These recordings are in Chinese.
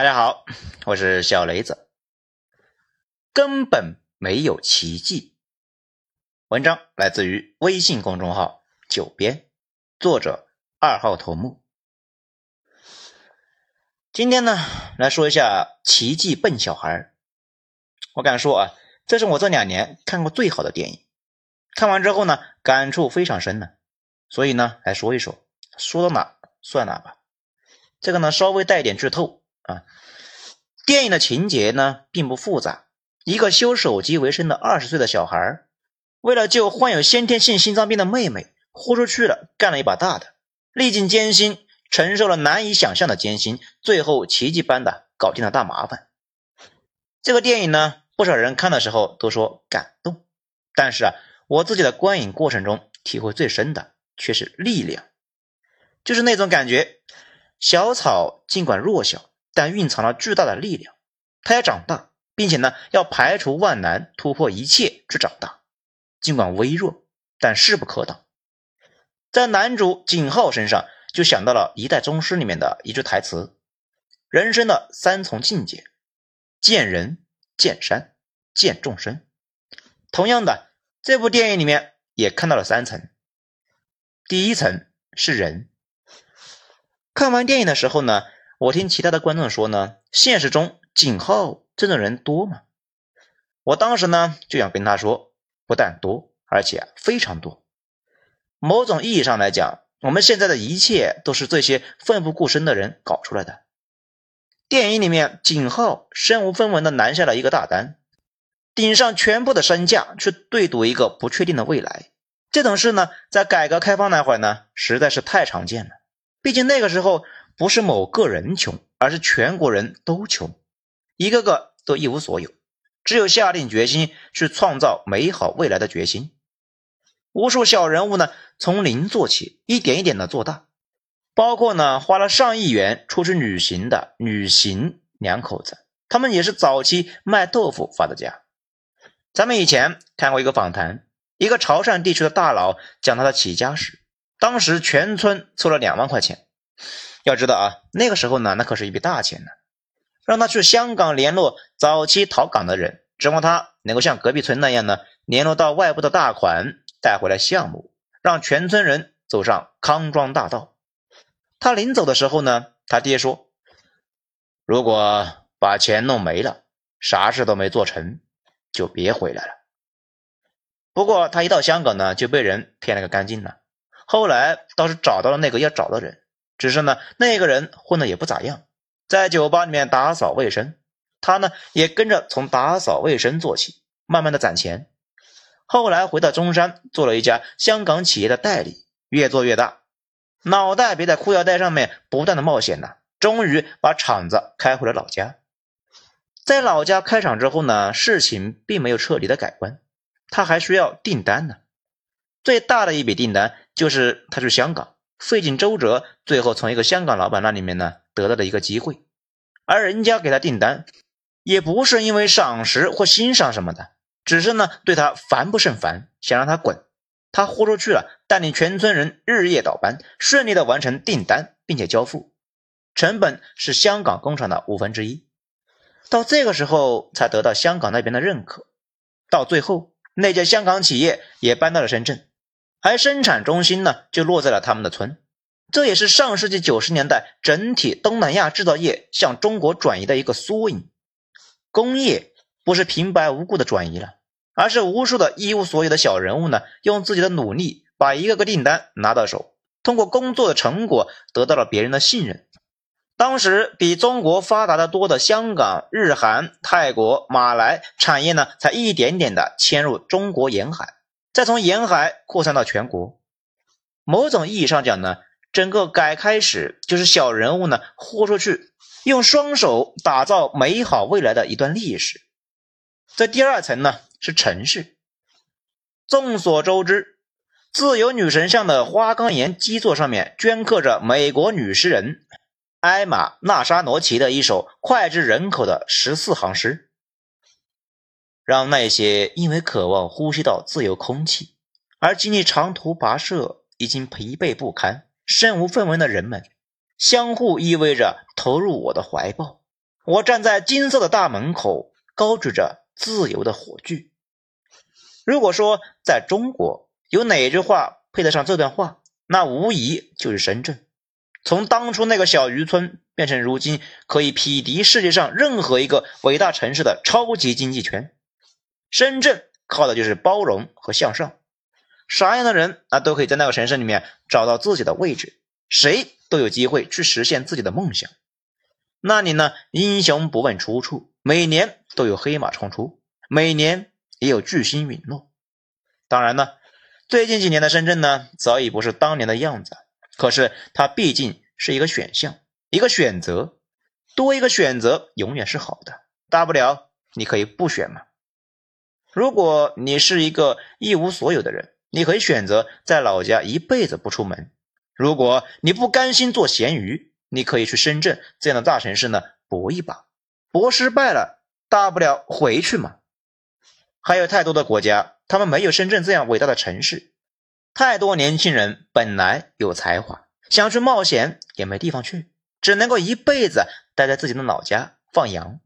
大家好，我是小雷子。根本没有奇迹。文章来自于微信公众号“九编”，作者二号头目。今天呢，来说一下《奇迹笨小孩》。我敢说啊，这是我这两年看过最好的电影。看完之后呢，感触非常深呢，所以呢，来说一说，说到哪算哪吧。这个呢，稍微带一点剧透。啊，电影的情节呢并不复杂。一个修手机为生的二十岁的小孩，为了救患有先天性心脏病的妹妹，豁出去了，干了一把大的，历尽艰辛，承受了难以想象的艰辛，最后奇迹般的搞定了大麻烦。这个电影呢，不少人看的时候都说感动，但是啊，我自己的观影过程中体会最深的却是力量，就是那种感觉，小草尽管弱小。但蕴藏了巨大的力量，他要长大，并且呢，要排除万难，突破一切去长大。尽管微弱，但势不可挡。在男主景浩身上，就想到了《一代宗师》里面的一句台词：“人生的三重境界，见人、见山、见众生。”同样的，这部电影里面也看到了三层。第一层是人。看完电影的时候呢。我听其他的观众说呢，现实中景浩这种人多吗？我当时呢就想跟他说，不但多，而且非常多。某种意义上来讲，我们现在的一切都是这些奋不顾身的人搞出来的。电影里面，景浩身无分文的拿下了一个大单，顶上全部的身价去对赌一个不确定的未来。这种事呢，在改革开放那会儿呢，实在是太常见了。毕竟那个时候。不是某个人穷，而是全国人都穷，一个个都一无所有，只有下定决心去创造美好未来的决心。无数小人物呢，从零做起，一点一点的做大，包括呢花了上亿元出去旅行的旅行两口子，他们也是早期卖豆腐发的家。咱们以前看过一个访谈，一个潮汕地区的大佬讲他的起家史，当时全村凑了两万块钱。要知道啊，那个时候呢，那可是一笔大钱呢。让他去香港联络早期逃港的人，指望他能够像隔壁村那样呢，联络到外部的大款带回来项目，让全村人走上康庄大道。他临走的时候呢，他爹说：“如果把钱弄没了，啥事都没做成，就别回来了。”不过他一到香港呢，就被人骗了个干净了。后来倒是找到了那个要找的人。只是呢，那个人混的也不咋样，在酒吧里面打扫卫生，他呢也跟着从打扫卫生做起，慢慢的攒钱。后来回到中山，做了一家香港企业的代理，越做越大，脑袋别在裤腰带上面，不断的冒险呢，终于把厂子开回了老家。在老家开厂之后呢，事情并没有彻底的改观，他还需要订单呢。最大的一笔订单就是他去香港。费尽周折，最后从一个香港老板那里面呢得到了一个机会，而人家给他订单，也不是因为赏识或欣赏什么的，只是呢对他烦不胜烦，想让他滚。他豁出去了，带领全村人日夜倒班，顺利的完成订单，并且交付，成本是香港工厂的五分之一。到这个时候才得到香港那边的认可，到最后那家香港企业也搬到了深圳。而生产中心呢，就落在了他们的村，这也是上世纪九十年代整体东南亚制造业向中国转移的一个缩影。工业不是平白无故的转移了，而是无数的一无所有的小人物呢，用自己的努力把一个个订单拿到手，通过工作的成果得到了别人的信任。当时比中国发达的多的香港、日韩、泰国、马来产业呢，才一点点的迁入中国沿海。再从沿海扩散到全国，某种意义上讲呢，整个改开始就是小人物呢豁出去，用双手打造美好未来的一段历史。这第二层呢是城市。众所周知，自由女神像的花岗岩基座上面镌刻着美国女诗人艾玛·纳沙罗奇的一首脍炙人口的十四行诗。让那些因为渴望呼吸到自由空气而经历长途跋涉、已经疲惫不堪、身无分文的人们，相互依偎着投入我的怀抱，我站在金色的大门口，高举着自由的火炬。如果说在中国有哪句话配得上这段话，那无疑就是深圳。从当初那个小渔村，变成如今可以匹敌世界上任何一个伟大城市的超级经济圈。深圳靠的就是包容和向上，啥样的人啊都可以在那个城市里面找到自己的位置，谁都有机会去实现自己的梦想。那里呢，英雄不问出处，每年都有黑马冲出，每年也有巨星陨落。当然呢，最近几年的深圳呢，早已不是当年的样子。可是它毕竟是一个选项，一个选择，多一个选择永远是好的。大不了你可以不选嘛。如果你是一个一无所有的人，你可以选择在老家一辈子不出门。如果你不甘心做咸鱼，你可以去深圳这样的大城市呢搏一把，搏失败了，大不了回去嘛。还有太多的国家，他们没有深圳这样伟大的城市。太多年轻人本来有才华，想去冒险也没地方去，只能够一辈子待在自己的老家放羊。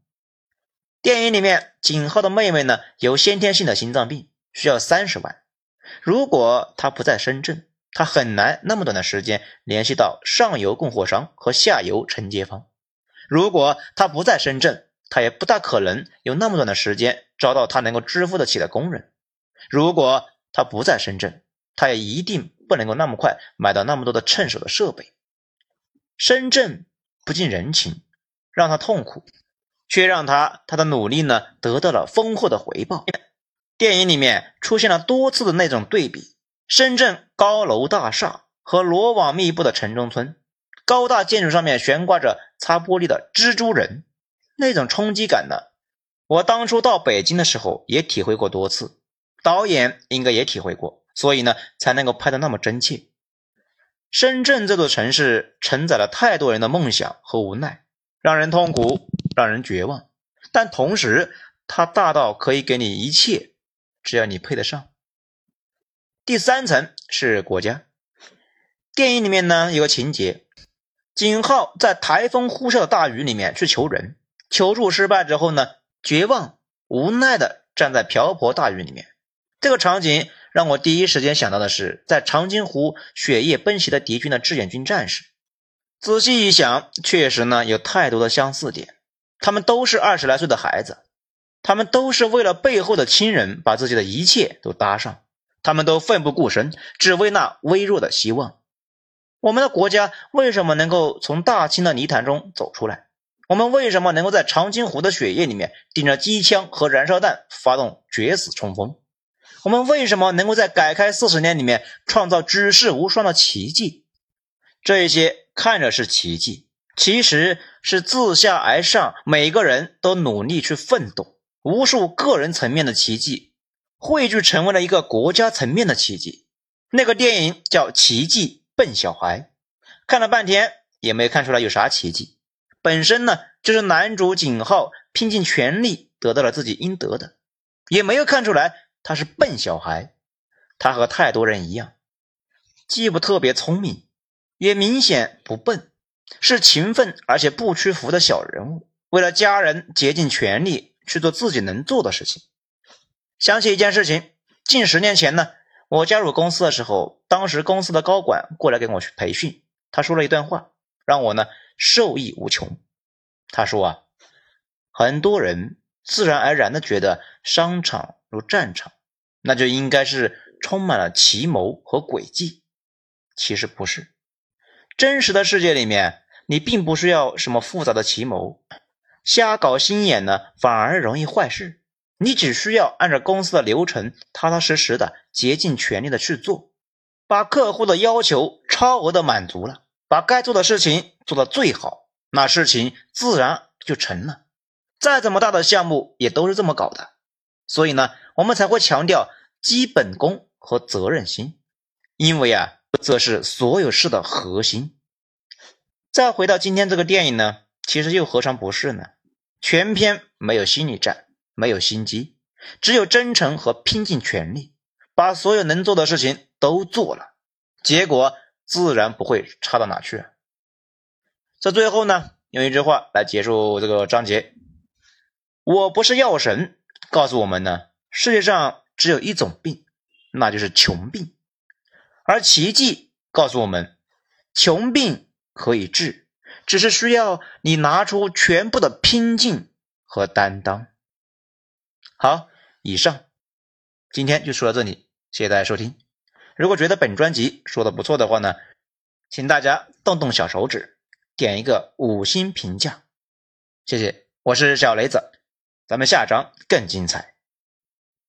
电影里面，景浩的妹妹呢有先天性的心脏病，需要三十万。如果他不在深圳，他很难那么短的时间联系到上游供货商和下游承接方。如果他不在深圳，他也不大可能有那么短的时间招到他能够支付得起的工人。如果他不在深圳，他也一定不能够那么快买到那么多的趁手的设备。深圳不近人情，让他痛苦，却让他他的努力呢得到了丰厚的回报。电影里面出现了多次的那种对比：深圳高楼大厦和罗网密布的城中村，高大建筑上面悬挂着擦玻璃的蜘蛛人，那种冲击感呢，我当初到北京的时候也体会过多次，导演应该也体会过。所以呢，才能够拍得那么真切。深圳这座城市承载了太多人的梦想和无奈，让人痛苦，让人绝望。但同时，它大到可以给你一切，只要你配得上。第三层是国家。电影里面呢有个情节，景浩在台风呼啸的大雨里面去求人，求助失败之后呢，绝望无奈的站在瓢泼大雨里面。这个场景。让我第一时间想到的是，在长津湖血液奔袭的敌军的志愿军战士。仔细一想，确实呢有太多的相似点。他们都是二十来岁的孩子，他们都是为了背后的亲人，把自己的一切都搭上。他们都奋不顾身，只为那微弱的希望。我们的国家为什么能够从大清的泥潭中走出来？我们为什么能够在长津湖的血液里面顶着机枪和燃烧弹发动决死冲锋？我们为什么能够在改开四十年里面创造举世无双的奇迹？这些看着是奇迹，其实是自下而上，每个人都努力去奋斗，无数个人层面的奇迹汇聚成为了一个国家层面的奇迹。那个电影叫《奇迹笨小孩》，看了半天也没看出来有啥奇迹，本身呢就是男主景浩拼尽全力得到了自己应得的，也没有看出来。他是笨小孩，他和太多人一样，既不特别聪明，也明显不笨，是勤奋而且不屈服的小人物。为了家人，竭尽全力去做自己能做的事情。想起一件事情，近十年前呢，我加入公司的时候，当时公司的高管过来给我去培训，他说了一段话，让我呢受益无穷。他说啊，很多人自然而然的觉得商场如战场。那就应该是充满了奇谋和诡计，其实不是。真实的世界里面，你并不需要什么复杂的奇谋，瞎搞心眼呢，反而容易坏事。你只需要按照公司的流程，踏踏实实的、竭尽全力的去做，把客户的要求超额的满足了，把该做的事情做到最好，那事情自然就成了。再怎么大的项目，也都是这么搞的。所以呢，我们才会强调基本功和责任心，因为啊，这是所有事的核心。再回到今天这个电影呢，其实又何尝不是呢？全篇没有心理战，没有心机，只有真诚和拼尽全力，把所有能做的事情都做了，结果自然不会差到哪去。在最后呢，用一句话来结束这个章节：我不是药神，告诉我们呢，世界上只有一种病，那就是穷病；而奇迹告诉我们，穷病可以治，只是需要你拿出全部的拼劲和担当。好，以上今天就说到这里，谢谢大家收听。如果觉得本专辑说的不错的话呢，请大家动动小手指，点一个五星评价，谢谢。我是小雷子，咱们下章更精彩。